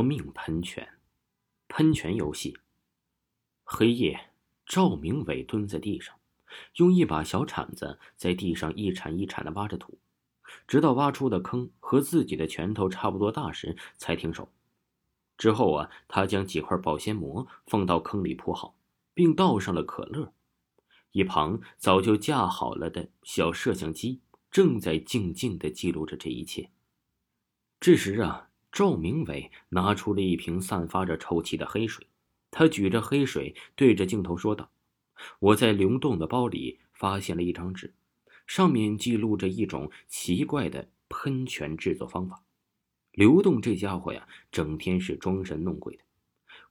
夺命喷泉，喷泉游戏。黑夜，赵明伟蹲在地上，用一把小铲子在地上一铲一铲的挖着土，直到挖出的坑和自己的拳头差不多大时才停手。之后啊，他将几块保鲜膜放到坑里铺好，并倒上了可乐。一旁早就架好了的小摄像机正在静静的记录着这一切。这时啊。赵明伟拿出了一瓶散发着臭气的黑水，他举着黑水对着镜头说道：“我在刘栋的包里发现了一张纸，上面记录着一种奇怪的喷泉制作方法。刘栋这家伙呀，整天是装神弄鬼的。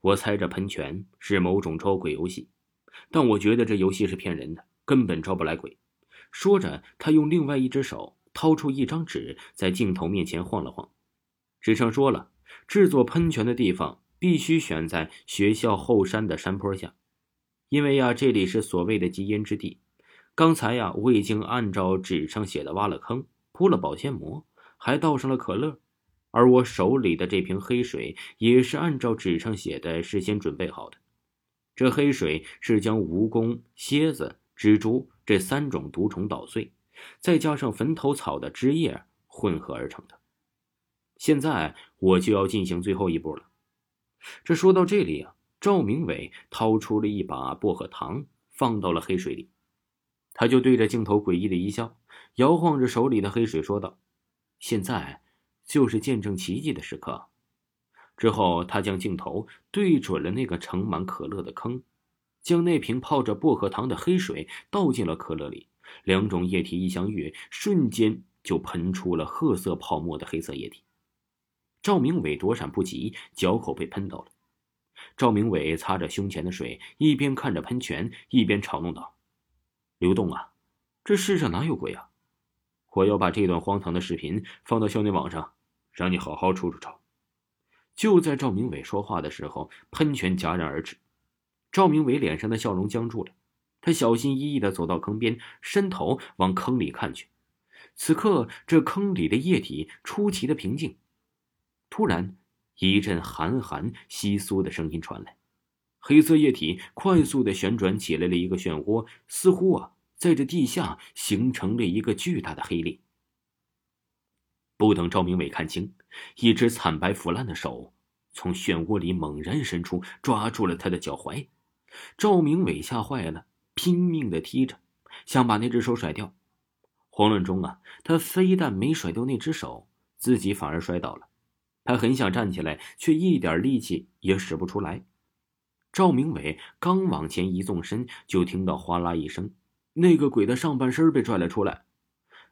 我猜这喷泉是某种招鬼游戏，但我觉得这游戏是骗人的，根本招不来鬼。”说着，他用另外一只手掏出一张纸，在镜头面前晃了晃。纸上说了，制作喷泉的地方必须选在学校后山的山坡下，因为呀，这里是所谓的极阴之地。刚才呀，我已经按照纸上写的挖了坑，铺了保鲜膜，还倒上了可乐，而我手里的这瓶黑水也是按照纸上写的事先准备好的。这黑水是将蜈蚣、蝎子、蜘蛛这三种毒虫捣碎，再加上坟头草的汁液混合而成的。现在我就要进行最后一步了。这说到这里啊，赵明伟掏出了一把薄荷糖，放到了黑水里。他就对着镜头诡异的一笑，摇晃着手里的黑水说道：“现在就是见证奇迹的时刻。”之后，他将镜头对准了那个盛满可乐的坑，将那瓶泡着薄荷糖的黑水倒进了可乐里。两种液体一相遇，瞬间就喷出了褐色泡沫的黑色液体。赵明伟躲闪不及，脚口被喷到了。赵明伟擦着胸前的水，一边看着喷泉，一边嘲弄道：“刘栋啊，这世上哪有鬼啊？我要把这段荒唐的视频放到校内网上，让你好好出出丑。”就在赵明伟说话的时候，喷泉戛然而止。赵明伟脸上的笑容僵住了，他小心翼翼地走到坑边，伸头往坑里看去。此刻，这坑里的液体出奇的平静。突然，一阵寒寒窸窣的声音传来，黑色液体快速的旋转起来了一个漩涡，似乎啊，在这地下形成了一个巨大的黑洞。不等赵明伟看清，一只惨白腐烂的手从漩涡里猛然伸出，抓住了他的脚踝。赵明伟吓坏了，拼命的踢着，想把那只手甩掉。慌乱中啊，他非但没甩掉那只手，自己反而摔倒了。他很想站起来，却一点力气也使不出来。赵明伟刚往前一纵身，就听到哗啦一声，那个鬼的上半身被拽了出来。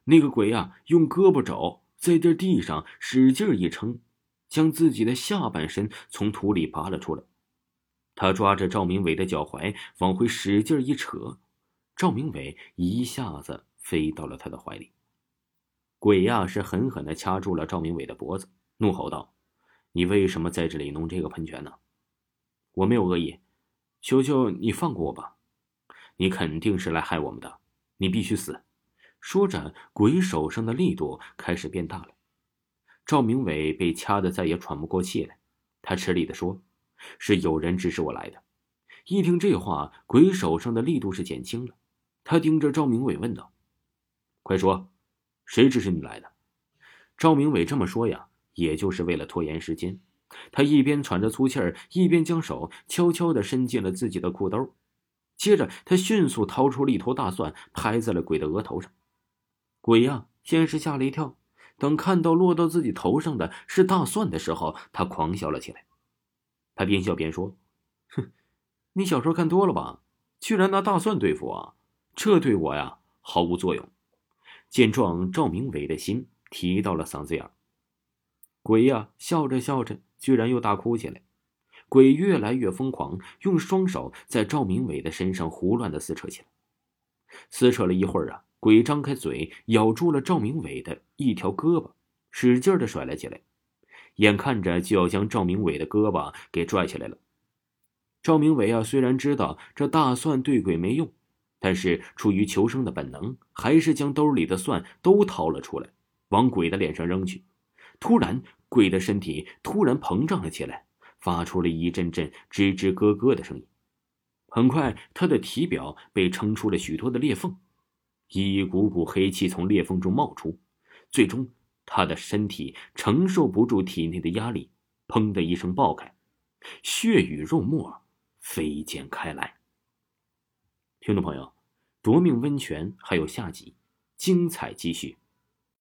那个鬼呀，用胳膊肘在这地上使劲一撑，将自己的下半身从土里拔了出来。他抓着赵明伟的脚踝往回使劲一扯，赵明伟一下子飞到了他的怀里。鬼呀，是狠狠地掐住了赵明伟的脖子。怒吼道：“你为什么在这里弄这个喷泉呢？我没有恶意，求求你放过我吧！你肯定是来害我们的，你必须死！”说着，鬼手上的力度开始变大了。赵明伟被掐得再也喘不过气来，他吃力地说：“是有人指使我来的。”一听这话，鬼手上的力度是减轻了。他盯着赵明伟问道：“快说，谁指使你来的？”赵明伟这么说呀。也就是为了拖延时间，他一边喘着粗气儿，一边将手悄悄地伸进了自己的裤兜。接着，他迅速掏出了一头大蒜，拍在了鬼的额头上。鬼呀，先是吓了一跳，等看到落到自己头上的是大蒜的时候，他狂笑了起来。他边笑边说：“哼，你小说看多了吧？居然拿大蒜对付我，这对我呀毫无作用。”见状，赵明伟的心提到了嗓子眼儿。鬼呀，笑着笑着居然又大哭起来。鬼越来越疯狂，用双手在赵明伟的身上胡乱的撕扯起来。撕扯了一会儿啊，鬼张开嘴咬住了赵明伟的一条胳膊，使劲的甩了起来，眼看着就要将赵明伟的胳膊给拽起来了。赵明伟啊，虽然知道这大蒜对鬼没用，但是出于求生的本能，还是将兜里的蒜都掏了出来，往鬼的脸上扔去。突然，鬼的身体突然膨胀了起来。发出了一阵阵吱吱咯咯的声音，很快，他的体表被撑出了许多的裂缝，一股股黑气从裂缝中冒出，最终，他的身体承受不住体内的压力，砰的一声爆开，血雨肉沫飞溅开来。听众朋友，夺命温泉还有下集，精彩继续。